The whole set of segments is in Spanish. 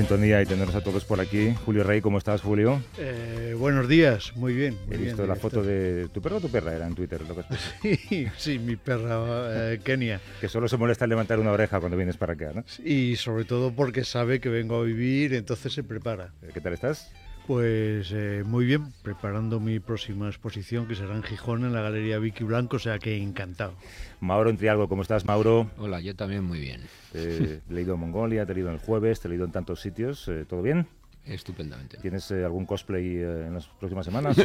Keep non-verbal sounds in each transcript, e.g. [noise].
sintonía y tenerlos a todos por aquí. Julio Rey, ¿cómo estás, Julio? Eh, buenos días, muy bien. Muy He visto bien, la esto- foto de tu perro o tu perra, era en Twitter, lo que [laughs] Sí, sí, mi perra eh, Kenia. que solo se molesta en levantar una oreja cuando vienes para acá, ¿no? Y sobre todo porque sabe que vengo a vivir, entonces se prepara. Eh, ¿Qué tal estás? Pues eh, muy bien, preparando mi próxima exposición que será en Gijón, en la Galería Vicky Blanco, o sea que encantado. Mauro Entrialgo, ¿cómo estás, Mauro? Hola, yo también muy bien. Eh, te he leído en Mongolia, te he leído el jueves, te he leído en tantos sitios. eh, ¿Todo bien? Estupendamente. ¿Tienes eh, algún cosplay eh, en las próximas semanas?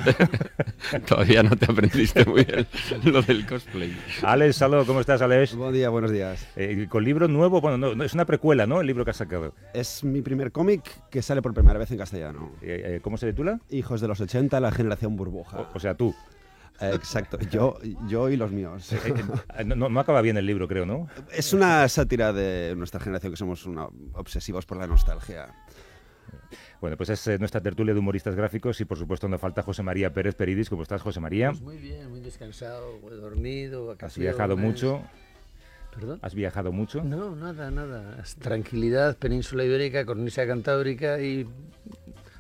[laughs] Todavía no te aprendiste muy bien lo del cosplay. Alex, saludos, ¿cómo estás, Alex? Buen día, buenos días. Eh, con libro nuevo, bueno, no, no, es una precuela, ¿no? El libro que has sacado. Es mi primer cómic que sale por primera vez en castellano. Eh, eh, ¿Cómo se titula? Hijos de los 80, la generación burbuja. O, o sea, tú. Exacto, yo, yo y los míos. No acaba bien el libro, creo, ¿no? Es una sátira de nuestra generación que somos una- obsesivos por la nostalgia. Bueno, pues es eh, nuestra tertulia de humoristas gráficos y por supuesto no falta José María Pérez Peridis. ¿Cómo estás, José María? Pues muy bien, muy descansado, muy dormido, ¿Has viajado mucho? ¿Perdón? ¿Has viajado mucho? No, nada, nada. Tranquilidad, península ibérica, cornisa cantábrica y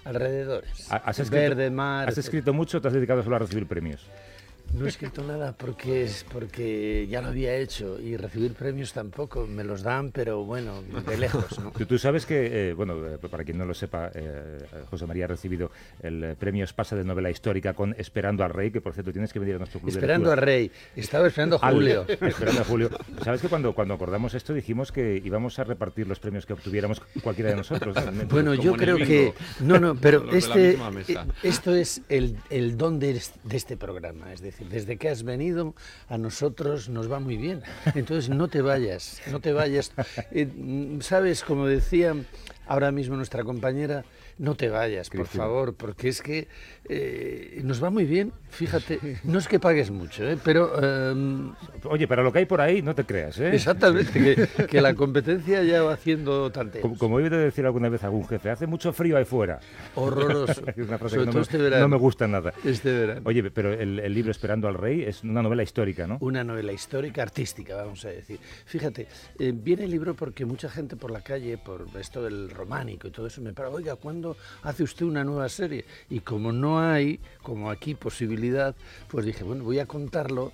alrededores. ¿Ha- ¿Has escrito, Verde, mar. ¿Has escrito mucho o te has dedicado solo a recibir premios? No he escrito nada porque es porque ya lo había hecho y recibir premios tampoco me los dan, pero bueno, de [laughs] lejos, ¿no? Tú, tú sabes que, eh, bueno, eh, para quien no lo sepa, eh, José María ha recibido el premio Espasa de novela histórica con Esperando al Rey, que por cierto tienes que venir a nuestro club Esperando a de lectura. Rey. Estaba esperando a Al- Julio. [laughs] esperando a Julio. Sabes que cuando, cuando acordamos esto dijimos que íbamos a repartir los premios que obtuviéramos cualquiera de nosotros. [laughs] ¿no? Bueno, Como yo creo que... No, no, pero este, esto es el, el don de este programa. Es decir, desde que has venido a nosotros nos va muy bien. Entonces no te vayas, no te vayas. Eh, Sabes, como decía ahora mismo nuestra compañera, no te vayas, por Cristina. favor, porque es que eh, nos va muy bien. Fíjate, no es que pagues mucho, ¿eh? pero... em, Oye, pero lo que hay por ahí, no te creas, ¿eh? Exactamente, que, que la competencia ya va haciendo tanteos. Como, como he oído decir alguna vez algún jefe, hace mucho frío ahí fuera. Horroroso. [laughs] Es una frase Sobre que no todo me, este verano. no me gusta nada. Este verano. Oye, pero el, el libro Esperando al Rey es una novela histórica, ¿no? Una novela histórica, artística, vamos a decir. Fíjate, eh, viene el libro porque mucha gente por la calle, por esto del románico y todo eso, me para, oiga, ¿cuándo hace usted una nueva serie? Y como no hay, como aquí, posibilidad, pues dije, bueno, voy a contarlo.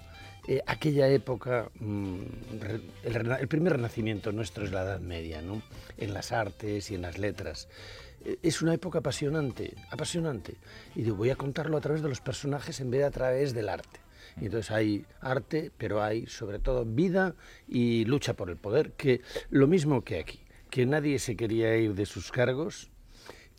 eh, aquella época, mm, el primer renacimiento nuestro es la Edad Media, ¿no? En las artes y en las letras. Eh, Es una época apasionante, apasionante. Y digo, voy a contarlo a través de los personajes en vez de a través del arte. Y entonces hay arte, pero hay sobre todo vida y lucha por el poder, que lo mismo que aquí, que nadie se quería ir de sus cargos,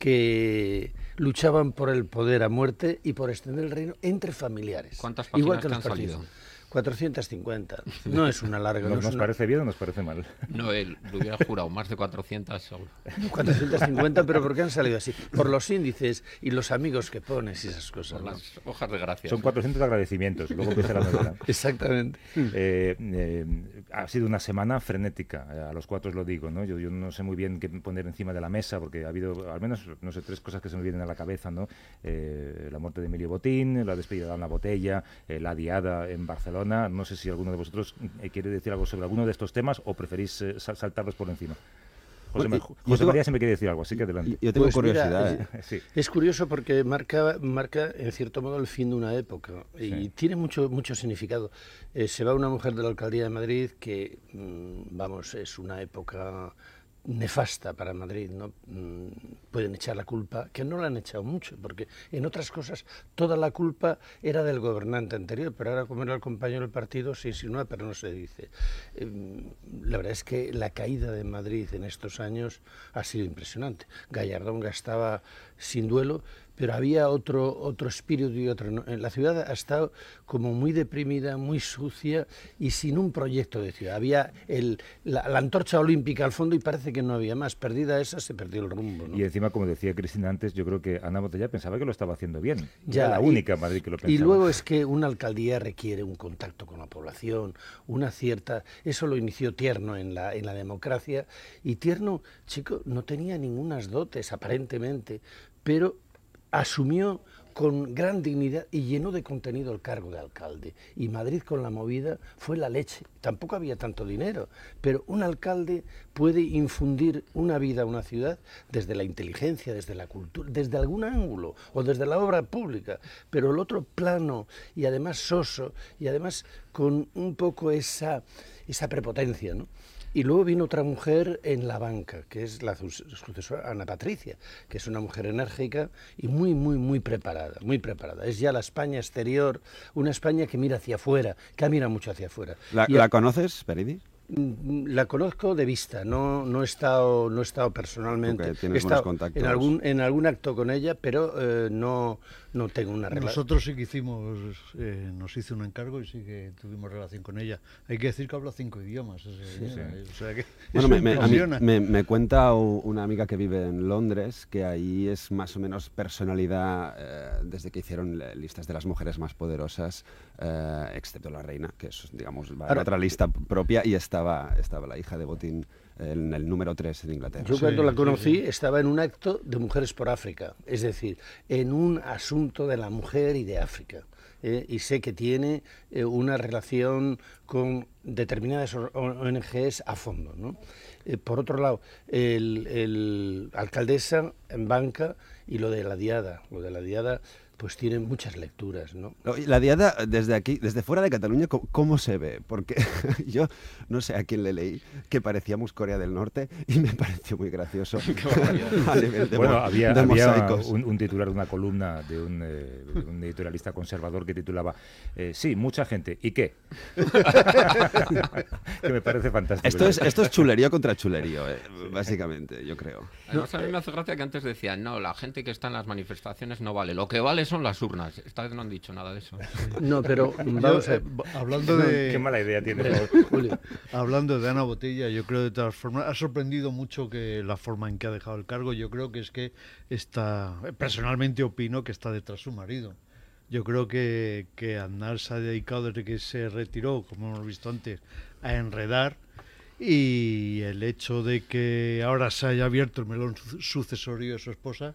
que luchaban por el poder a muerte y por extender el reino entre familiares. ¿Cuántas Igual páginas que te los han partidos. salido? 450. No es una larga. no ¿Nos, es nos una- parece bien o nos parece mal? No, él lo hubiera jurado, más de 400 seguro. 450, pero ¿por qué han salido así? Por los índices y los amigos que pones y esas cosas. Por ¿no? las hojas de gracia. Son 400 agradecimientos, luego empieza la [laughs] novela. Exactamente. Eh, eh, ha sido una semana frenética, eh, a los cuatro os lo digo, ¿no? Yo, yo no sé muy bien qué poner encima de la mesa, porque ha habido al menos, no sé, tres cosas que se me vienen a la cabeza, ¿no? Eh, la muerte de Emilio Botín, la despedida de Ana Botella, eh, la diada en Barcelona. No sé si alguno de vosotros eh, quiere decir algo sobre alguno de estos temas o preferís eh, sal- saltarlos por encima. José, yo José tengo- María siempre quiere decir algo, así que adelante. Yo tengo Pues curiosidad. [laughs] Sí. Es curioso porque marca, marca en cierto modo el fin de una época y Sí. tiene mucho, mucho significado. Eh, se va una mujer de la alcaldía de Madrid que, mm, vamos, es una época nefasta para Madrid, ¿no? Mm, pueden echar la culpa, que no la han echado mucho, porque en otras cosas toda la culpa era del gobernante anterior, pero ahora como era el compañero del partido se insinúa, pero no se dice. Eh, la verdad es que la caída de Madrid en estos años ha sido impresionante. Gallardón gastaba sin duelo, pero había otro, otro espíritu y otro... ¿no? La ciudad ha estado como muy deprimida, muy sucia y sin un proyecto de ciudad. Había el, la, la antorcha olímpica al fondo y parece que no había más. Perdida esa, se perdió el rumbo. ¿no? Y encima, como decía Cristina antes, yo creo que Ana Botella pensaba que lo estaba haciendo bien. Ya, Era la y- única en Madrid que lo pensaba. Y luego es que una alcaldía requiere un contacto con la población, una cierta... Eso lo inició Tierno en la, en la democracia. Y Tierno, chico, no tenía ningunas dotes, aparentemente, pero asumió con gran dignidad y llenó de contenido el cargo de alcalde. Y Madrid con la movida fue la leche. Tampoco había tanto dinero, pero un alcalde puede infundir una vida a una ciudad desde la inteligencia, desde la cultura, desde algún ángulo o desde la obra pública. Pero el otro plano y además soso y además con un poco esa, esa prepotencia, ¿no? Y luego vino otra mujer en la banca, que es la sucesora Ana Patricia, que es una mujer enérgica y muy, muy, muy preparada, muy preparada. Es ya la España exterior, una España que mira hacia afuera, que mira mucho hacia afuera. ¿La, Y ¿la a- conoces, Peridi? La conozco de vista, no, no, he, estado, no he estado personalmente. He estado en algún, en algún acto con ella, pero eh, no, no tengo una relación. Nosotros sí que hicimos, eh, nos hizo un encargo y sí que tuvimos relación con ella. Hay que decir que habla cinco idiomas. esa señora, O sea que [laughs] Bueno, eso me, me- a mí- impresiona. me- me cuenta una amiga que vive en Londres que ahí es más o menos personalidad eh, desde que hicieron listas de las mujeres más poderosas, eh, excepto la reina, que es, digamos, va en Ahora- otra lista propia y estaba, estaba la hija de Botín en el número 3 en Inglaterra. Yo Sí, cuando la conocí sí. estaba en un acto de Mujeres por África, es decir, en un asunto de la mujer y de África. eh, y sé que tiene eh, una relación con determinadas or- ONGs a fondo. ¿no? Eh, por otro lado, el, el alcaldesa en banca y lo de la diada. Lo de la diada pues tiene muchas lecturas. ¿no? La diada desde aquí, desde fuera de Cataluña, ¿cómo, cómo se ve? Porque [laughs] yo no sé a quién le leí que parecíamos Corea del Norte y me pareció muy gracioso. [laughs] [laughs] a nivel de, Bueno, había, de había un, un titular de una columna de un, eh, un editorialista conservador que titulaba eh, Sí, mucha gente. ¿Y qué? que me parece fantástico. Esto es, esto es chulerío contra chulerío, eh, básicamente, yo creo. Además, a mí me hace gracia que antes decían, no, la gente que está en las manifestaciones no vale. Lo que vale son las urnas. Esta vez no han dicho nada de eso. [laughs] No, pero Yo, vamos a eh, hablando de Qué mala idea tiene. [laughs] Julio, Hablando de Ana Botella, yo creo de todas formas, ha sorprendido mucho que la forma en que ha dejado el cargo, yo creo que es que está, personalmente opino que está detrás su marido. Yo creo que, que Aznar se ha dedicado desde que se retiró, como hemos visto antes, a enredar y el hecho de que ahora se haya abierto el melón su- sucesorio de su esposa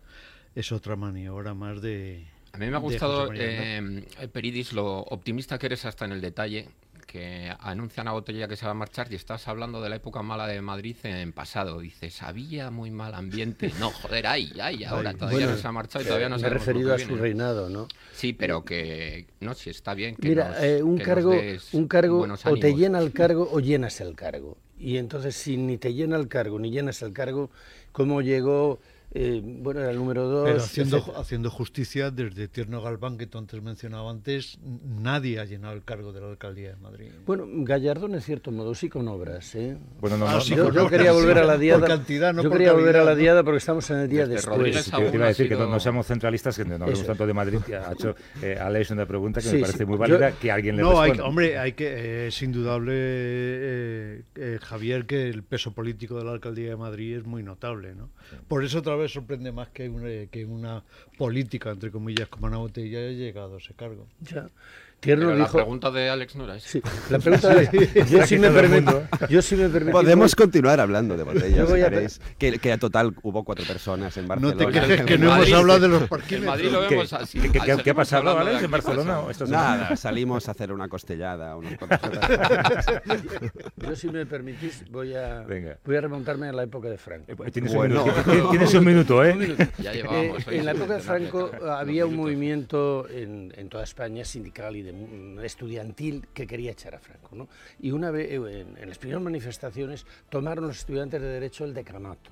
es otra maniobra más de... A mí me ha gustado, eh, Peridis, lo optimista que eres hasta en el detalle, que anuncian a Botella que se va a marchar y estás hablando de la época mala de Madrid en pasado. Dices, había muy mal ambiente. [laughs] No, joder, ay, ay, ahora Ay. todavía Bueno, no se ha marchado y todavía no sabemos lo referido a su viene. reinado, ¿no? Sí, pero que, no, si está bien que Mira, nos- eh, un que nos cargo, des un cargo o te llena el [laughs] cargo o llenas el cargo. Y entonces, si ni te llena el cargo ni llenas el cargo, ¿cómo llegó? Eh, bueno, era el número dos. Pero haciendo, etcétera. haciendo justicia, desde Tierno Galván, que tú antes mencionabas antes, nadie ha llenado el cargo de la alcaldía de Madrid. Bueno, Gallardón, en cierto modo, sí con obras. ¿eh? Bueno, no, Ah, no, sí, no, yo, yo quería volver a la por diada. cantidad, no yo por quería volver a la calidad, diada porque estamos en el día Desde después. Rodríguez te, iba a ha decir que no, sido- no seamos centralistas, que no hablemos tanto de Madrid. que Ha hecho eh, Alex una pregunta que Sí, me parece sí. muy Yo- válida, que alguien le No, hay, responda. hombre, hay que, eh, es indudable, eh, eh, Javier, que el peso político de la alcaldía de Madrid es muy notable, ¿no? Por eso otra vez sorprende más que una, que una política, entre comillas, como Ana Botella haya llegado a ese cargo. Ya. Tierno Pero la dijo. pregunta de Alex no era esa. Sí, la pregunta es, [laughs] [laughs] yo sí me permito, yo sí me permito. Podemos continuar hablando de botellas, si queréis. Que, que a total hubo cuatro personas en No Barcelona. te quejes que En no hemos hablado de los En parquímetros. Madrid lo ¿Qué, vemos así. qué- qué- qué ha pasado, de Alex, en Barcelona? esta? Nada, salimos a hacer una costellada. Unos [laughs] Yo si me permitís voy a Venga. voy a remontarme a la época de Franco. Eh, pues Tienes, Bueno. un minuto, tienes- tienes un minuto, ¿eh? Ya Eh, llevábamos hoy en la época de Franco había un movimiento en, en toda España sindical y estudiantil que quería echar a Franco. Y una vez, eh, en, en las primeras manifestaciones, tomaron los estudiantes de Derecho el decanato.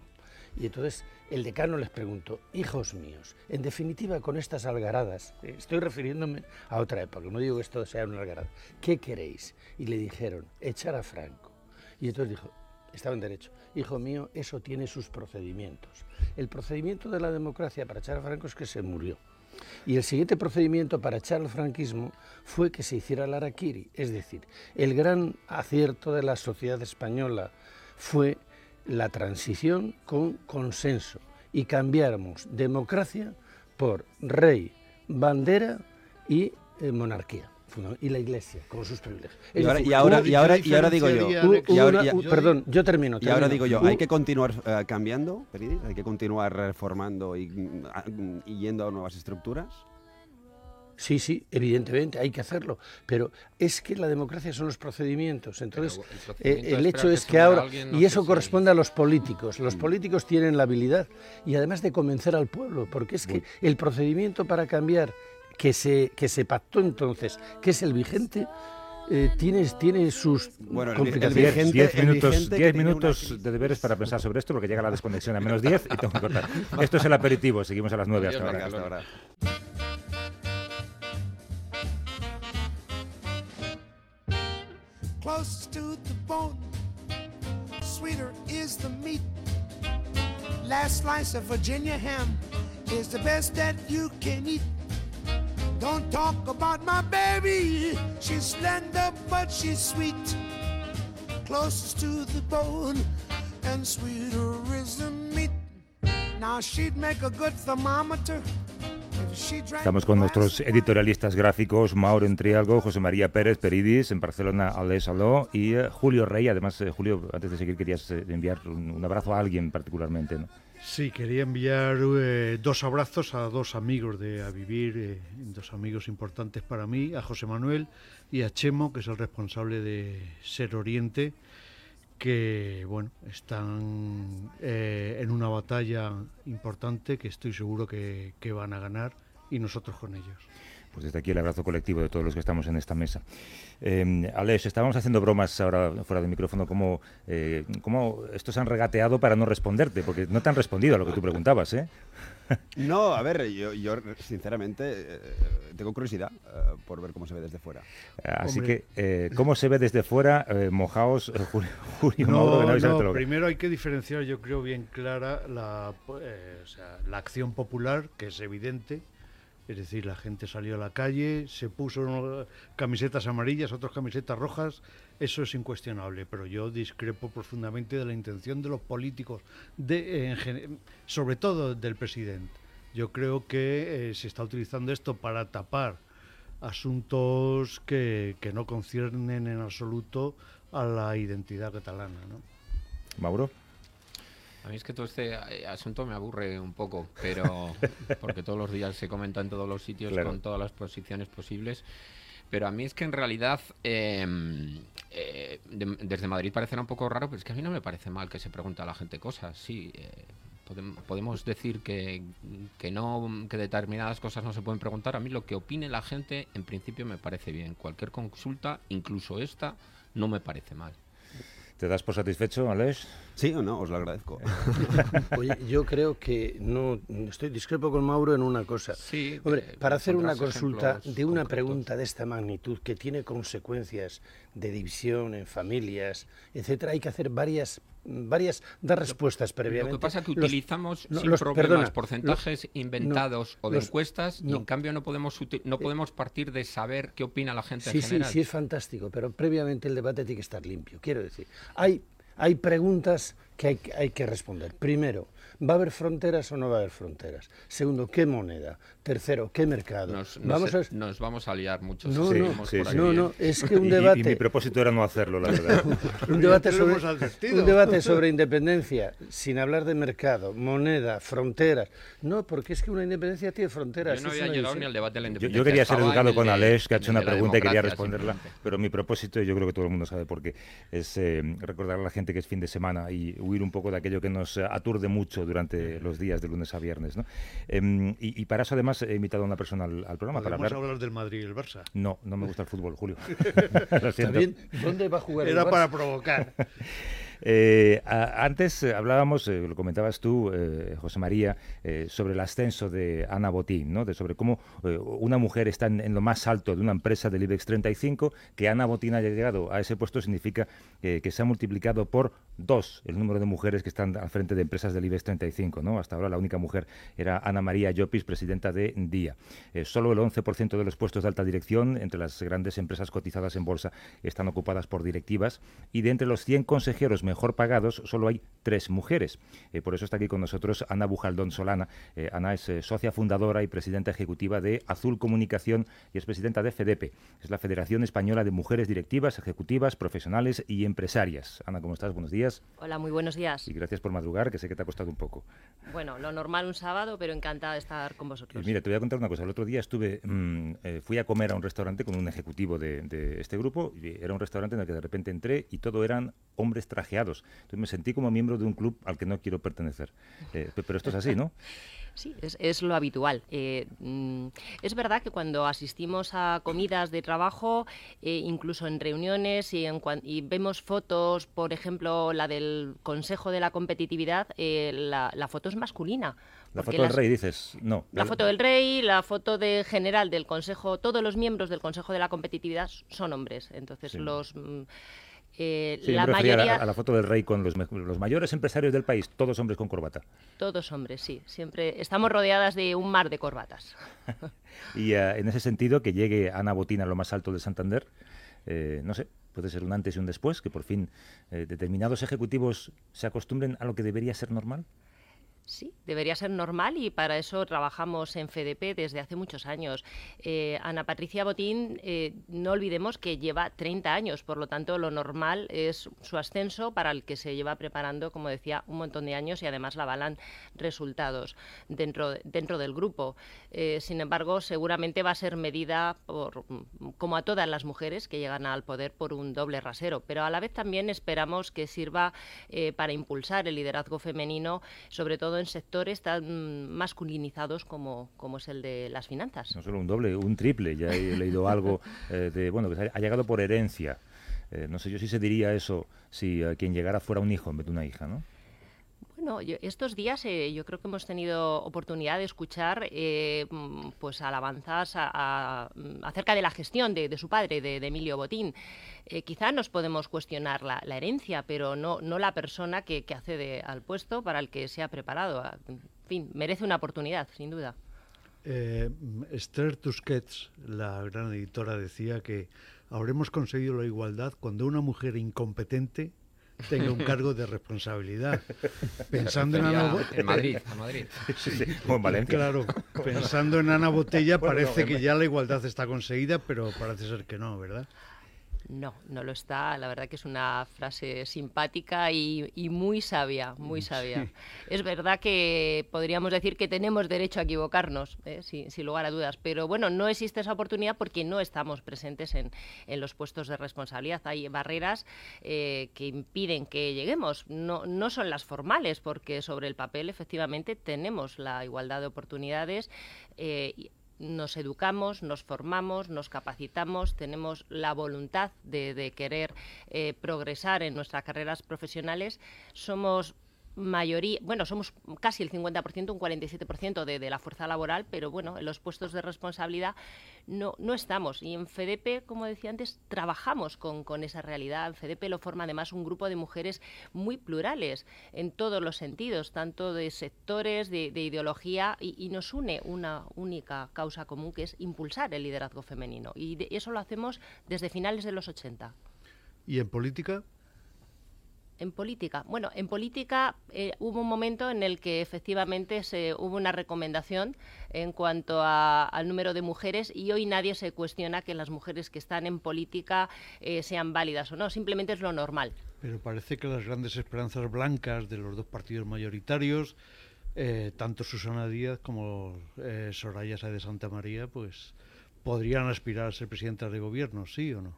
Y entonces el decano les preguntó, hijos míos, en definitiva con estas algaradas, eh, estoy refiriéndome a otra época, no digo que esto sea una algarada, ¿qué queréis? Y le dijeron, echar a Franco. Y entonces dijo, estaba en derecho, hijo mío, eso tiene sus procedimientos. El procedimiento de la democracia para echar a Franco es que se murió. Y el siguiente procedimiento para echar al franquismo fue que se hiciera el Araquiri. Es decir, el gran acierto de la sociedad española fue la transición con consenso y cambiáramos democracia por rey, bandera y eh, monarquía. Y la iglesia, con sus privilegios. Y ahora, decir, y ahora, ¿qué y ahora, y ahora digo yo. y ahora- una- y- u- perdón, yo termino. Y ahora digo yo, hay que continuar eh, cambiando, Peridis? Hay que continuar reformando y, mm, mm, y yendo a nuevas estructuras. Sí, sí, evidentemente hay que hacerlo, pero es que la democracia son los procedimientos. Entonces, el, eh, hecho es que ahora, y eso corresponde a los políticos, los mm. políticos tienen la habilidad y además de convencer al pueblo, porque es que el procedimiento para cambiar que se, que se pactó entonces, que es el vigente, eh, tiene, tiene sus bueno, complicaciones. 10 minutos, diez minutos de deberes para pensar sobre esto porque llega la desconexión a menos 10 y tengo que cortar. [laughs] Esto es el aperitivo, seguimos a las 9 hasta ahora. Hasta ahora. Close to the bone, sweeter is the meat. Last slice of Virginia ham is the best that you can eat. Don't talk about my baby. She's slender, but she's sweet. Closest to the bone, and sweeter is the meat. Now she'd make a good thermometer. Estamos con nuestros editorialistas gráficos, Mauro Entrialgo, José María Pérez Peridis, en Barcelona, y eh, Julio Rey. Además, eh, Julio, antes de seguir, querías eh, enviar un, un, abrazo a alguien particularmente, ¿no? Sí, quería enviar eh, dos abrazos a dos amigos de A Vivir, eh, dos amigos importantes para mí, a José Manuel y a Chemo, que es el responsable de Ser Oriente, que bueno, están eh, en una batalla importante que estoy seguro que van a ganar y nosotros con ellos. Pues desde aquí el abrazo colectivo de todos los que estamos en esta mesa. Eh, Alex, estábamos haciendo bromas ahora fuera del micrófono, ¿cómo, eh, cómo estos han regateado para no responderte? Porque no te han respondido a lo que tú preguntabas, ¿eh? [laughs] No, a ver, yo, sinceramente eh, tengo curiosidad eh, por ver cómo se ve desde fuera. Así que, ¿cómo se ve desde fuera? mojaos, Julio, no, no, primero hay que diferenciar, yo creo bien clara, la, la acción popular, que es evidente, es decir, la gente salió a la calle, se puso camisetas amarillas, otras camisetas rojas, eso es incuestionable, pero yo discrepo profundamente de la intención de los políticos, sobre todo del presidente. Yo creo que eh, se está utilizando esto para tapar asuntos que, que, no conciernen en absoluto a la identidad catalana. ¿no? Mauro. A mí es que todo este eh, asunto me aburre un poco, pero [laughs] porque todos los días se comenta en todos los sitios con todas las posiciones posibles. Pero a mí es que en realidad em, eh, desde Madrid parecerá un poco raro, pero es que a mí no me parece mal que se pregunte a la gente cosas. Sí, eh, podemos decir que, que, no, que determinadas cosas no se pueden preguntar. A mí lo que opine la gente en principio me parece bien. Cualquier consulta, incluso esta, no me parece mal. ¿Te das por satisfecho, Alex? Sí o no, os lo agradezco. [laughs] Oye, yo creo que no estoy discrepo con Mauro en una cosa. Sí, Hombre, para hacer una consulta de una pregunta de esta magnitud que tiene consecuencias de división en familias, etcétera, hay que hacer varias varias dar respuestas previamente. Lo que pasa es que utilizamos sin problemas porcentajes inventados o de encuestas y en cambio no podemos no podemos partir de saber qué opina la gente sí, en general. Sí, sí, es fantástico, pero previamente el debate tiene que estar limpio. Quiero decir, hay hay preguntas que hay, hay que responder. Primero, ¿Va a haber fronteras o no va a haber fronteras? Segundo, ¿qué moneda? Tercero, ¿qué mercado? Nos, vamos, a... nos vamos a liar mucho. No, no, no, no, es que [laughs] un debate... Y, mi propósito era no hacerlo, la verdad. [laughs] un, debate sobre, un debate [laughs] sobre independencia, sin hablar de mercado, moneda, fronteras. No, porque es que una independencia tiene fronteras. Yo no había llegado ni al debate de la independencia. Yo, quería ser educado con Aleix, que ha hecho una pregunta y quería responderla, pero mi propósito, y yo creo que todo el mundo sabe por qué, es eh, recordar a la gente que es fin de semana y huir un poco de aquello que nos aturde mucho durante los días de lunes a viernes. ¿no? Em, y, para eso además he invitado a una persona al, programa. para hablar... hablar del Madrid y el Barça? No, no me gusta el fútbol, Julio. [laughs] ¿Dónde va a jugar Era para provocar. [laughs] Eh, antes eh, hablábamos, eh, lo comentabas tú, José María, sobre el ascenso de Ana Botín, ¿no? sobre cómo una mujer está en, lo más alto de una empresa del IBEX 35, que Ana Botín haya llegado a ese puesto significa que se ha multiplicado por dos el número de mujeres que están al frente de empresas del IBEX 35. ¿no? Hasta ahora la única mujer era Ana María Llopis, presidenta de DIA. solo el 11% de los puestos de alta dirección entre las grandes empresas cotizadas en bolsa están ocupadas por directivas y de entre los 100 consejeros mejor pagados, solo hay tres mujeres. por eso está aquí con nosotros Ana Bujaldón Solana. Ana es socia fundadora y presidenta ejecutiva de Azul Comunicación y es presidenta de FEDEPE. Es la Federación Española de Mujeres Directivas, Ejecutivas, Profesionales y Empresarias. Ana, ¿cómo estás? Buenos días. Hola, muy buenos días. Y gracias por madrugar, que sé que te ha costado un poco. Bueno, lo normal un sábado, pero encantada de estar con vosotros. mira, te voy a contar una cosa. El otro día estuve, mm, eh, fui a comer a un restaurante con un ejecutivo de, este grupo. Y era un restaurante en el que de repente entré y todo eran hombres trajeados. Entonces me sentí como miembro de un club al que no quiero pertenecer. Eh, pero esto es así, ¿no? [laughs] Sí, es, lo habitual. Eh, mm, es verdad que cuando asistimos a comidas de trabajo, eh, incluso en reuniones y, vemos fotos, por ejemplo, la del Consejo de la Competitividad, eh, la, foto es masculina. La foto del rey, dices, no. La foto del rey, la foto de general del Consejo, todos los miembros del Consejo de la Competitividad son hombres. Entonces, los... Mm, eh, la mayoría... A la, foto del rey con los, mayores empresarios del país, todos hombres con corbata. Todos hombres, sí. Siempre estamos rodeadas de un mar de corbatas. [laughs] y eh, en ese sentido, que llegue Ana Botín a lo más alto de Santander, eh, no sé, puede ser un antes y un después, que por fin determinados ejecutivos se acostumbren a lo que debería ser normal. Sí, debería ser normal y para eso trabajamos en FDP desde hace muchos años. Eh, Ana Patricia Botín, eh, no olvidemos que lleva 30 años, por lo tanto lo normal es su ascenso para el que se lleva preparando, como decía, un montón de años y además la avalan resultados dentro, dentro del grupo. Eh, sin embargo, seguramente va a ser medida, por, como a todas las mujeres que llegan al poder, por un doble rasero, pero a la vez también esperamos que sirva para impulsar el liderazgo femenino, sobre todo en sectores tan masculinizados como, como es el de las finanzas. No solo un doble, un triple. Ya he leído [laughs] algo eh, de, bueno, que ha llegado por herencia. Eh, no sé yo si se diría eso si eh, quien llegara fuera un hijo en vez de una hija, ¿no? Bueno, estos días eh, yo creo que hemos tenido oportunidad de escuchar eh, mm, pues alabanzas mm, acerca de la gestión de, su padre, de, Emilio Botín. Eh, quizá nos podemos cuestionar la, herencia, pero no, no la persona que, accede al puesto para el que se ha preparado. Ah, en fin, merece una oportunidad, sin duda. Esther Tusquets, la gran editora, decía que habremos conseguido la igualdad cuando una mujer incompetente tenga un cargo de responsabilidad. [laughs] Pensando en Ana Botella. En Madrid, Madrid. [laughs] Claro, pensando en Ana Botella, [laughs] parece que ya la igualdad está conseguida, pero parece ser que no, ¿verdad? No, no lo está. La verdad que es una frase simpática y, muy sabia, muy sabia. Es verdad que podríamos decir que tenemos derecho a equivocarnos, ¿eh? sin, lugar a dudas, pero bueno, no existe esa oportunidad porque no estamos presentes en, los puestos de responsabilidad. Hay barreras eh, que impiden que lleguemos. No, no son las formales, porque sobre el papel efectivamente tenemos la igualdad de oportunidades. Eh, nos educamos, nos formamos, nos capacitamos, tenemos la voluntad de, querer eh, progresar en nuestras carreras profesionales, somos mayoría, bueno, somos casi el 50%, un 47% de, de, la fuerza laboral, pero bueno, en los puestos de responsabilidad no, no estamos. Y en FEDEPE, como decía antes, trabajamos con, con esa realidad. En lo forma además un grupo de mujeres muy plurales en todos los sentidos, tanto de sectores, de, ideología, y, nos une una única causa común que es impulsar el liderazgo femenino. Y eso lo hacemos desde finales de los 80. ¿Y en política? En política. Bueno, en política eh, hubo un momento en el que efectivamente se, hubo una recomendación en cuanto al número de mujeres y hoy nadie se cuestiona que las mujeres que están en política eh, sean válidas o no. Simplemente es lo normal. Pero parece que las grandes esperanzas blancas de los dos partidos mayoritarios, eh, tanto Susana Díaz como Soraya Sáez de Santa María, pues podrían aspirar a ser presidentas de gobierno, ¿sí o no?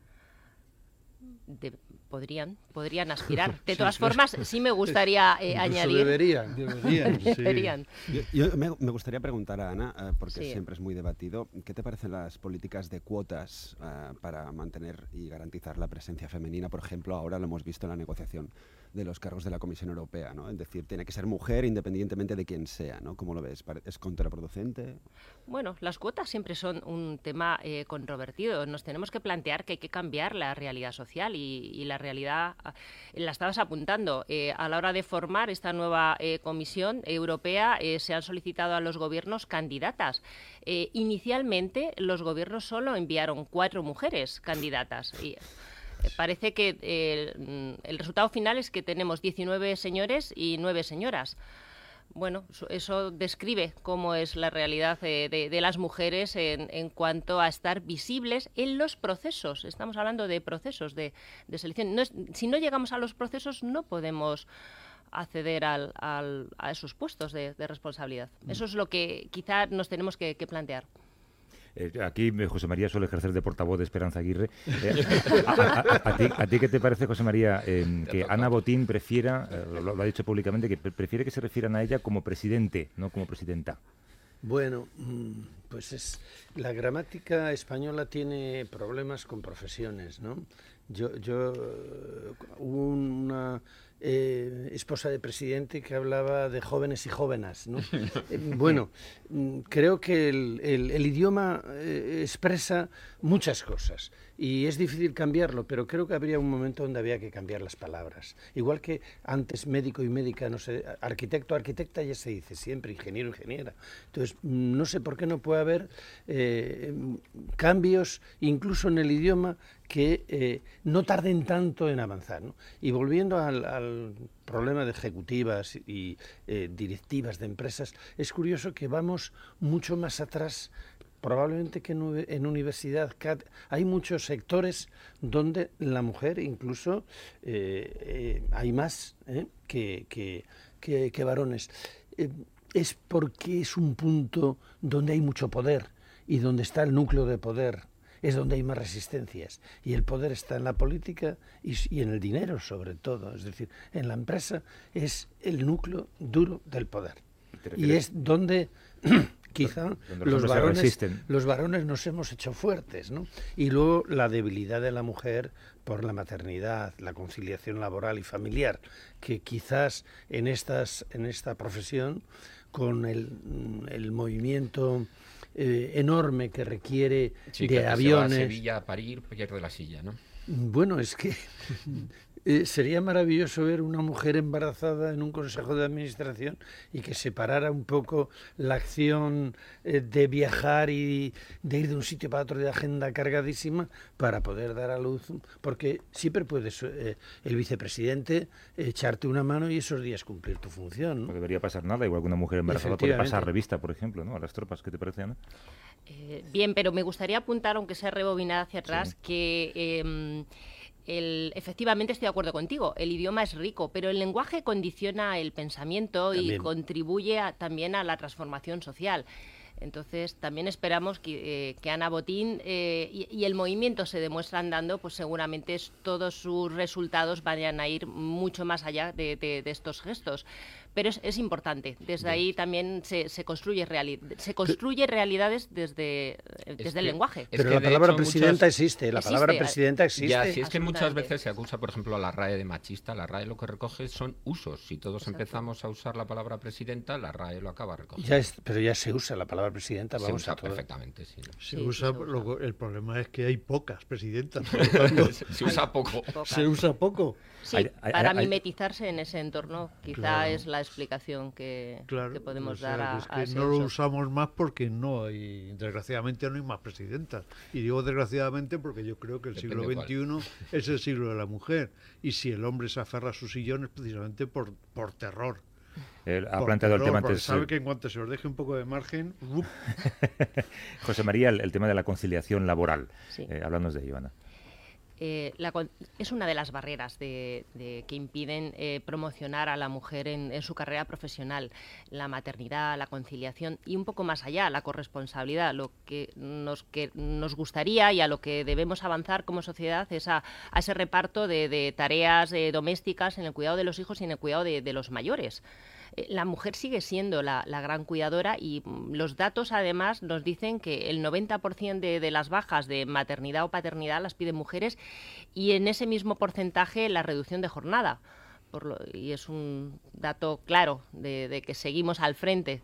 Podrían, podrían aspirar. [laughs] De todas formas, sí me gustaría eh, añadir. Deberían, [laughs] [laughs] deberían. Yo, me, gustaría preguntar a Ana, eh, porque siempre es muy debatido, ¿qué te parecen las políticas de cuotas eh, para mantener y garantizar la presencia femenina? Por ejemplo, ahora lo hemos visto en la negociación de los cargos de la Comisión Europea, ¿no? Es decir, tiene que ser mujer independientemente de quién sea, ¿no? ¿Cómo lo ves? ¿Es contraproducente? Bueno, las cuotas siempre son un tema controvertido. Nos tenemos que plantear que hay que cambiar la realidad social y, la realidad ah, la estabas apuntando. Eh, a la hora de formar esta nueva eh, Comisión Europea eh, se han solicitado a los gobiernos candidatas. inicialmente los gobiernos solo enviaron cuatro mujeres candidatas. Eh, parece que mm, el resultado final es que tenemos 19 señores y 9 señoras bueno, eso describe cómo es la realidad de, las mujeres en, cuanto a estar visibles en los procesos. Estamos hablando de procesos de, selección. si no llegamos a los procesos, no podemos acceder a esos puestos de, responsabilidad. Mm. Eso es lo que quizá nos tenemos que plantear. Eh, aquí eh, José María suele ejercer de portavoz de Esperanza Aguirre. [laughs] Eh, a, ti, qué te parece, José María, que Ana Botín prefiera, lo, ha dicho públicamente, que prefiere que se refieran a ella como presidente, no como presidenta? Bueno, mm, pues es la gramática española tiene problemas con profesiones, ¿no? Yo, yo una eh, esposa de presidente que hablaba de jóvenes y jóvenes. ¿no? [laughs] Eh, bueno, mm, creo que el, el, idioma eh, expresa muchas cosas y es difícil cambiarlo, pero creo que habría un momento donde había que cambiar las palabras. Igual que antes médico y médica, no sé, arquitecto, arquitecta ya se dice siempre, ingeniero, ingeniera. Entonces, no sé por qué no puede haber cambios incluso en el idioma que eh, no tarden tanto en avanzar. Y volviendo al, problema de ejecutivas y eh, directivas de empresas, es curioso que vamos mucho más atrás probablemente que en, universidad hay muchos sectores donde la mujer incluso eh, hay más que, que, varones. es porque es un punto donde hay mucho poder y donde está el núcleo de poder es donde hay más resistencias. Y el poder está en la política y, en el dinero sobre todo. Es decir, en la empresa es el núcleo duro del poder. Y es donde [clears throat] quizá los, varones, los varones nos hemos hecho fuertes. ¿no? Y luego la debilidad de la mujer por la maternidad, la conciliación laboral y familiar, que quizás en, estas, en esta profesión, con el, el movimiento eh, enorme que requiere de aviones. Se va a Sevilla a parir, pierde la silla, ¿no? Bueno, es que [laughs] Eh, sería maravilloso ver una mujer embarazada en un consejo de administración y que separara un poco la acción eh, de viajar y de ir de un sitio para otro de agenda cargadísima para poder dar a luz, porque siempre puedes eh, el vicepresidente echarte una mano y esos días cumplir tu función. No, debería pasar nada, igual que una mujer embarazada puede pasar revista, por ejemplo, ¿no? a las tropas. ¿Qué te parece, Ana? Bien, pero me gustaría apuntar, aunque sea rebobinada hacia atrás, que em, efectivamente estoy de acuerdo contigo, el idioma es rico, pero el lenguaje condiciona el pensamiento y contribuye también a la transformación social. Entonces, también esperamos que, eh, Ana Botín eh, y, el movimiento se demuestran dando, pues seguramente todos sus resultados vayan a ir mucho más allá de estos gestos pero es, importante. Desde ahí también se, se construye, se construye realidades desde, desde el lenguaje. Pero la palabra presidenta existe, la palabra presidenta existe. Ya, si es que muchas veces se acusa, por ejemplo, a la RAE de machista, la RAE lo que recoge son usos. Si todos empezamos a usar la palabra presidenta, la RAE lo acaba recogiendo. Ya pero ya se usa la palabra presidenta, vamos se usa perfectamente, sí. Se, usa, el problema es que hay pocas presidentas. [laughs] se usa poco. Se usa poco. Sí, para mimetizarse en ese entorno, quizá es la explicación que, podemos dar a, es que no lo usamos más porque no hay, desgraciadamente no hay más presidentas. Y digo desgraciadamente porque yo creo que el siglo XXI es el siglo de la mujer. Y si el hombre se aferra a su sillón es precisamente por, por terror. ha planteado el tema antes. Sabe que en cuanto se os deje un poco de margen. [laughs] José María, el, tema de la conciliación laboral. Eh, hablando de ello, Ana. Eh, es una de las barreras que impiden eh, promocionar a la mujer en, su carrera profesional, la maternidad, la conciliación y un poco más allá, la corresponsabilidad. Lo que nos, que nos gustaría y a lo que debemos avanzar como sociedad es a, ese reparto de, tareas eh, domésticas en el cuidado de los hijos y en el cuidado de los mayores. Eh, la mujer sigue siendo la, gran cuidadora y mm, los datos además nos dicen que el 90% de, las bajas de maternidad o paternidad las piden mujeres y en ese mismo porcentaje la reducción de jornada. y es un dato claro de que seguimos al frente.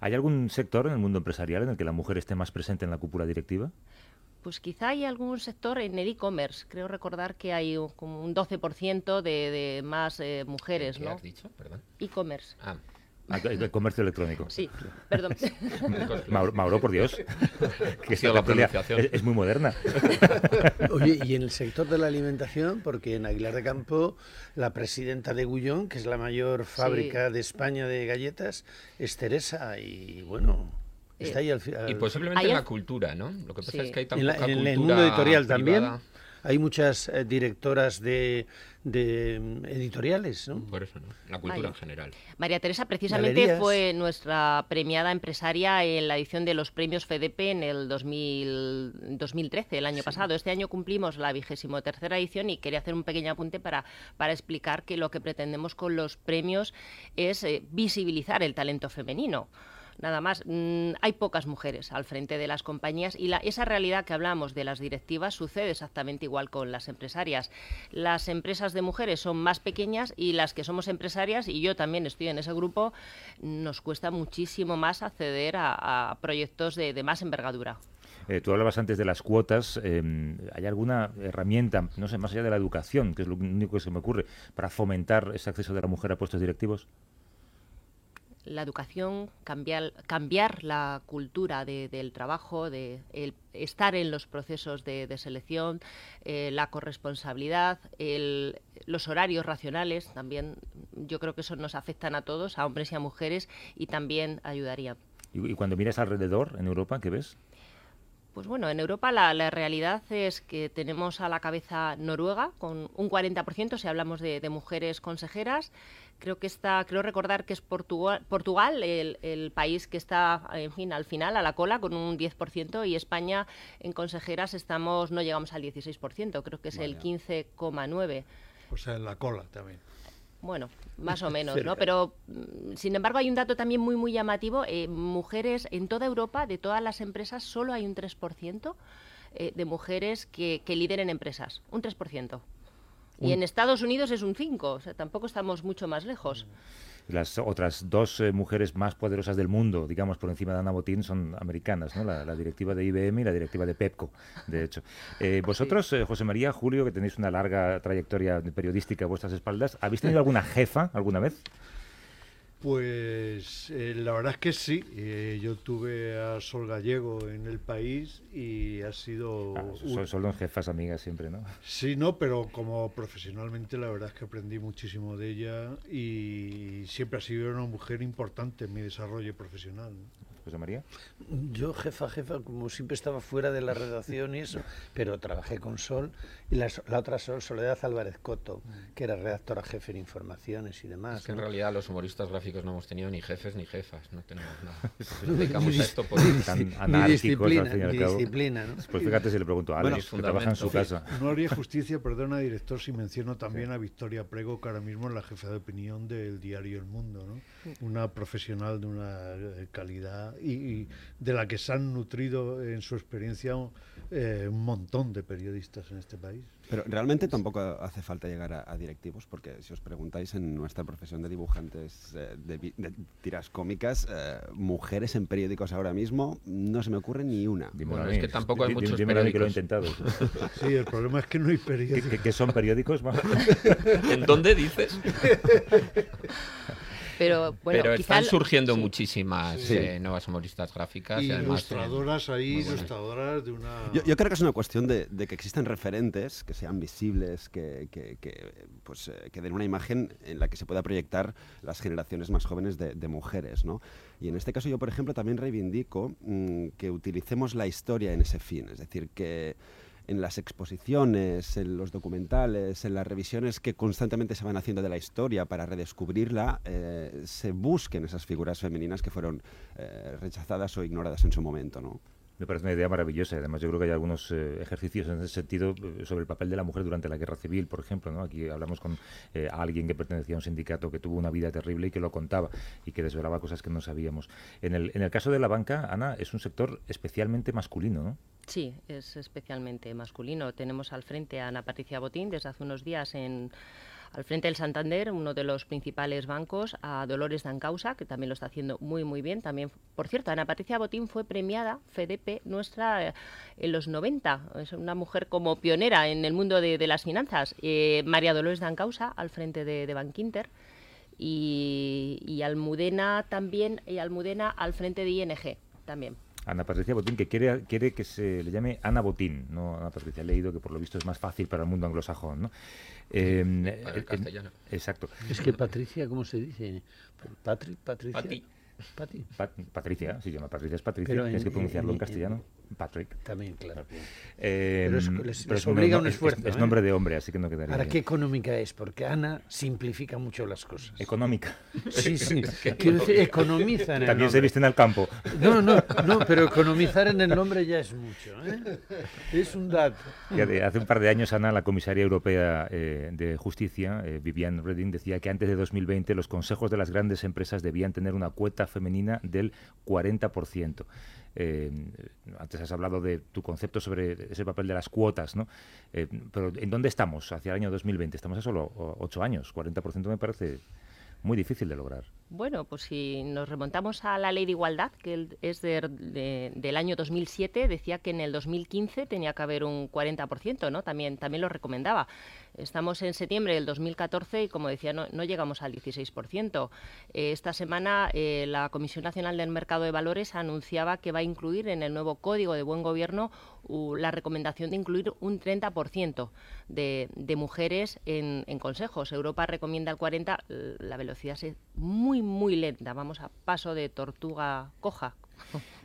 ¿Hay algún sector en el mundo empresarial en el que la mujer esté más presente en la cúpula directiva? Pues quizá hay algún sector en el e-commerce. Creo recordar que hay como un 12% de, de más eh, mujeres, ¿Qué ¿no? has dicho? Perdón. E-commerce. Ah. El comercio electrónico. Sí, perdón. [laughs] Mauro, por Dios. [laughs] que la es, muy moderna. [laughs] Oye, y en el sector de la alimentación, porque en Aguilar de Campo, la presidenta de Gullón, que es la mayor fábrica de España de galletas, es Teresa. Y bueno, está ahí al, Y posiblemente en la cultura, ¿no? Lo que pasa es que hay tan en, en el mundo editorial también hay muchas eh, directoras de, mm, editoriales, ¿no? Por eso, ¿no? La cultura en general. María Teresa precisamente fue nuestra premiada empresaria en la edición de los premios FEDEP en el 2013, el año pasado. Este año cumplimos la vigésimo tercera edición y quería hacer un pequeño apunte para, para explicar que lo que pretendemos con los premios es eh, visibilizar el talento femenino nada más. Mm, hay pocas mujeres al frente de las compañías y esa realidad que hablamos de las directivas sucede exactamente igual con las empresarias. Las empresas de mujeres son más pequeñas y las que somos empresarias, y yo también estoy en ese grupo, nos cuesta muchísimo más acceder a, proyectos de, más envergadura. Eh, tú hablabas antes de las cuotas. Em, ¿Hay alguna herramienta, no sé, más allá de la educación, que es lo único que se me ocurre, para fomentar ese acceso de la mujer a puestos directivos? La educación, cambiar, cambiar la cultura del trabajo, de estar en los procesos de, selección, eh, la corresponsabilidad, los horarios racionales, también yo creo que eso nos afectan a todos, a hombres y a mujeres, y también ayudaría. ¿Y, cuando miras alrededor en Europa, qué ves? Pues bueno, en Europa la, realidad es que tenemos a la cabeza Noruega con un 40% si hablamos de, mujeres consejeras. Creo que está, creo recordar que es Portugal, Portugal el, país que está, en fin, al final, a la cola, con un 10%, y España en consejeras estamos, no llegamos al 16%, creo que es el 15,9%. O sea, en la cola también. Bueno, más o [laughs] menos, ¿no? Pero, mm, sin embargo, hay un dato también muy, muy llamativo. Eh, mujeres en toda Europa, de todas las empresas, solo hay un 3% eh, de mujeres que, que lideren empresas. Un 3%. Y en Estados Unidos es un 5%. O sea, tampoco estamos mucho más lejos. Las otras dos eh, mujeres más poderosas del mundo, digamos, por encima de Ana Botín, son americanas, ¿no? La, directiva de IBM y la directiva de Pepco, de hecho. Eh, [laughs] vosotros, eh, José María, Julio, que tenéis una larga trayectoria periodística a vuestras espaldas, ¿habéis tenido [laughs] alguna jefa alguna vez? Pues eh, la verdad es que sí. Eh, yo tuve a Sol Gallego en el país y ha sido... Ah, son, jefas amigas siempre, ¿no? Sí, no, pero como profesionalmente la verdad es que aprendí muchísimo de ella y siempre ha sido una mujer importante en mi desarrollo profesional. José María? Yo, jefa, jefa, como siempre estaba fuera de la redacción y eso, [laughs] pero trabajé con Sol y la, otra Sol, Soledad Álvarez Coto, que era redactora jefe de informaciones y demás. Es que en realidad los humoristas gráficos no hemos tenido ni jefes ni jefas, no tenemos nada. [laughs] Nos dedicamos a esto por [laughs] tan anárquicos al fin y al cabo. disciplina, ¿no? Pues fíjate si le pregunto a Alex, que trabaja en su casa. No haría justicia, perdona, director, si menciono también a Victoria Prego, que ahora mismo es la jefa de opinión del diario El Mundo, ¿no? Una profesional de una eh, calidad y, de la que se han nutrido en su experiencia eh, un montón de periodistas en este país. Pero realmente tampoco hace falta llegar a, directivos, porque si os preguntáis en nuestra profesión de dibujantes eh, de, tiras cómicas, mujeres en periódicos ahora mismo, no se me ocurre ni una. Bueno, es que tampoco hay muchos periódicos. que lo he intentado. [laughs] sí, el problema es que no hay periódicos. ¿Qué, son periódicos? [laughs] ¿En dónde dices? [laughs] Pero, bueno, están surgiendo muchísimas eh, nuevas humoristas gráficas. Y, ilustradoras ahí, ilustradoras de una... Yo, creo que es una cuestión de, que existen referentes que sean visibles, que, pues, eh, que den una imagen en la que se pueda proyectar las generaciones más jóvenes de, mujeres. ¿no? Y en este caso yo, por ejemplo, también reivindico mm, que utilicemos la historia en ese fin. Es decir, que en las exposiciones, en los documentales, en las revisiones que constantemente se van haciendo de la historia para redescubrirla, eh, se busquen esas figuras femeninas que fueron eh, rechazadas o ignoradas en su momento. ¿no? Me parece una idea maravillosa. Además, yo creo que hay algunos eh, ejercicios en ese sentido sobre el papel de la mujer durante la guerra civil, por ejemplo. ¿no? Aquí hablamos con alguien que pertenecía a un sindicato que tuvo una vida terrible y que lo contaba y que desvelaba cosas que no sabíamos. En el, en el caso de la banca, Ana, es un sector especialmente masculino, ¿no? Sí, es especialmente masculino. Tenemos al frente a Ana Patricia Botín desde hace unos días en al frente del Santander, uno de los principales bancos, a Dolores Dancausa, que también lo está haciendo muy, muy bien. También, por cierto, Ana Patricia Botín fue premiada FEDEP nuestra eh, en los 90. Es una mujer como pionera en el mundo de, las finanzas. Eh, María Dolores Dancausa, al frente de, de Bankinter y, Almudena también, y Almudena al frente de ING también. Ana Patricia Botín, que quiere, quiere que se le llame Ana Botín, no Ana Patricia. He leído que por lo visto es más fácil para el mundo anglosajón, ¿no? Eh, para el castellano. exacto. Es que Patricia, ¿cómo se dice? Patri, Patricia. Patricia, sí, llama Patricia, es Patricia. Tienes que pronunciarlo en, castellano. Patrick. También, claro. Eh, pero es, les, obliga un esfuerzo. Es, nombre de hombre, así que no quedaría. Ahora, ¿qué económica es? Porque Ana simplifica mucho las cosas. Económica. [laughs] Sí, sí. Quiero decir, economiza en el También se viste en el campo. No, no, no, pero economizar en el nombre ya es mucho. ¿eh? Es un dato. Hace un par de años, Ana, la comisaria europea eh, de justicia, eh, Viviane Reding, decía que antes de 2020 los consejos de las grandes empresas debían tener una cuota femenina del 40%. Eh, antes has hablado de tu concepto sobre ese papel de las cuotas, ¿no? Eh, pero ¿en dónde estamos hacia el año 2020? Estamos a solo ocho años, 40% me parece muy difícil de lograr. Bueno, pues si nos remontamos a la ley de igualdad, que es del año 2007, decía que en el 2015 tenía que haber un 40%, ¿no? También, también lo recomendaba. Estamos en septiembre del 2014 y, como decía, no, llegamos al 16%. Eh, esta semana eh, la Comisión Nacional del Mercado de Valores anunciaba que va a incluir en el nuevo Código de Buen Gobierno la recomendación de incluir un 30% de, mujeres en, en, consejos. Europa recomienda el 40%, la velocidad es muy, muy lenta. Vamos a paso de tortuga coja.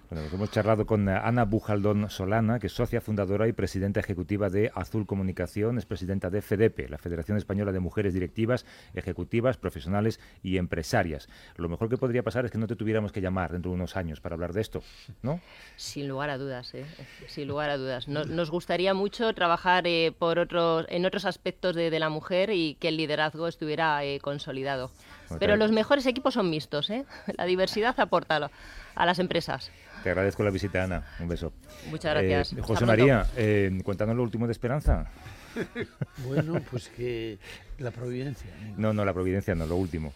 Bueno, pues hemos charlado con eh, Ana Bujaldón Solana, que es socia fundadora y presidenta ejecutiva de Azul Comunicación, es presidenta de FEDEPE, la Federación Española de Mujeres Directivas, Ejecutivas, Profesionales y Empresarias. Lo mejor que podría pasar es que no te tuviéramos que llamar dentro de unos años para hablar de esto, ¿no? Sin lugar a dudas, ¿eh? sin lugar a dudas. nos gustaría mucho trabajar eh, por otros, en otros aspectos de, la mujer y que el liderazgo estuviera eh, consolidado. Pero los mejores equipos son mixtos, ¿eh? La diversidad aporta a las empresas. Te agradezco la visita, Ana. Un beso. Muchas gracias. Eh, José María, eh, cuéntanos lo último de Esperanza. Bueno, pues que la providencia. No, no, la providencia no, lo último.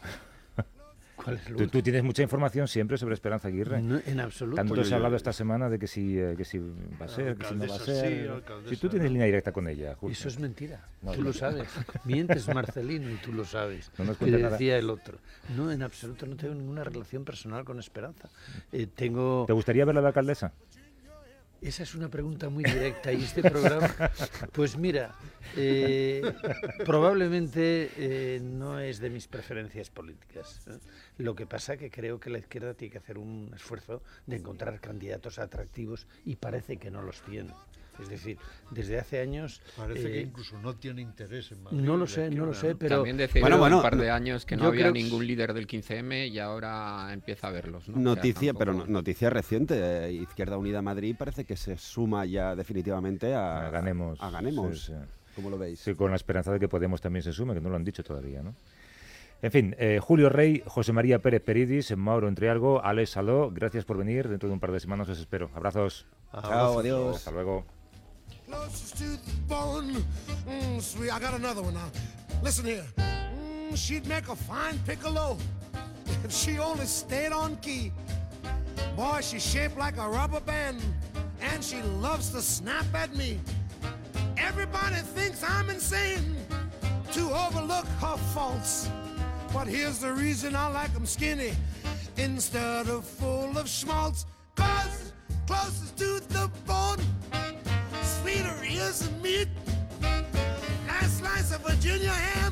¿Tú, tienes mucha información siempre sobre Esperanza Aguirre. en absoluto. Tanto se ha hablado esta semana de que si, eh, que si va a ser, que si no va a ser. si tú tienes línea directa con ella. Eso es mentira. tú lo sabes. Mientes, Marcelino, y tú lo sabes. No nos que decía el otro. No, en absoluto no tengo ninguna relación personal con Esperanza. Eh, tengo... ¿Te gustaría verla de alcaldesa? Esa es una pregunta muy directa y este programa, pues mira, eh, probablemente eh, no es de mis preferencias políticas. Lo que pasa que creo que la izquierda tiene que hacer un esfuerzo de encontrar candidatos atractivos y parece que no los tiene. Es decir, desde hace años... Parece que eh, incluso no tiene interés en Madrid. No lo sé, no lo sé, pero... También decía bueno, bueno, un par de años que no había ningún líder del 15M y ahora empieza a verlos. Noticia, pero noticia reciente. Eh, Izquierda Unida Madrid parece que se suma ya definitivamente a... Ganemos. A, Ganemos. ¿Cómo lo veis? Sí, con la esperanza de que Podemos también se sume, que no lo han dicho todavía, ¿no? En fin, eh, Julio Rey, José María Pérez Peridis, Mauro Entrealgo, Alex Saló, gracias por venir. Dentro de un par de semanas os espero. Abrazos. Chao, adiós. Hasta luego. Closest to the bone. Mm, sweet, I got another one now. Listen here. Mm, she'd make a fine piccolo [laughs] if she only stayed on key. Boy, she's shaped like a rubber band, and she loves to snap at me. Everybody thinks I'm insane to overlook her faults. But here's the reason I like them skinny instead of full of schmaltz. Cause closest to the bone feet of ears of meat, last slice of Virginia ham.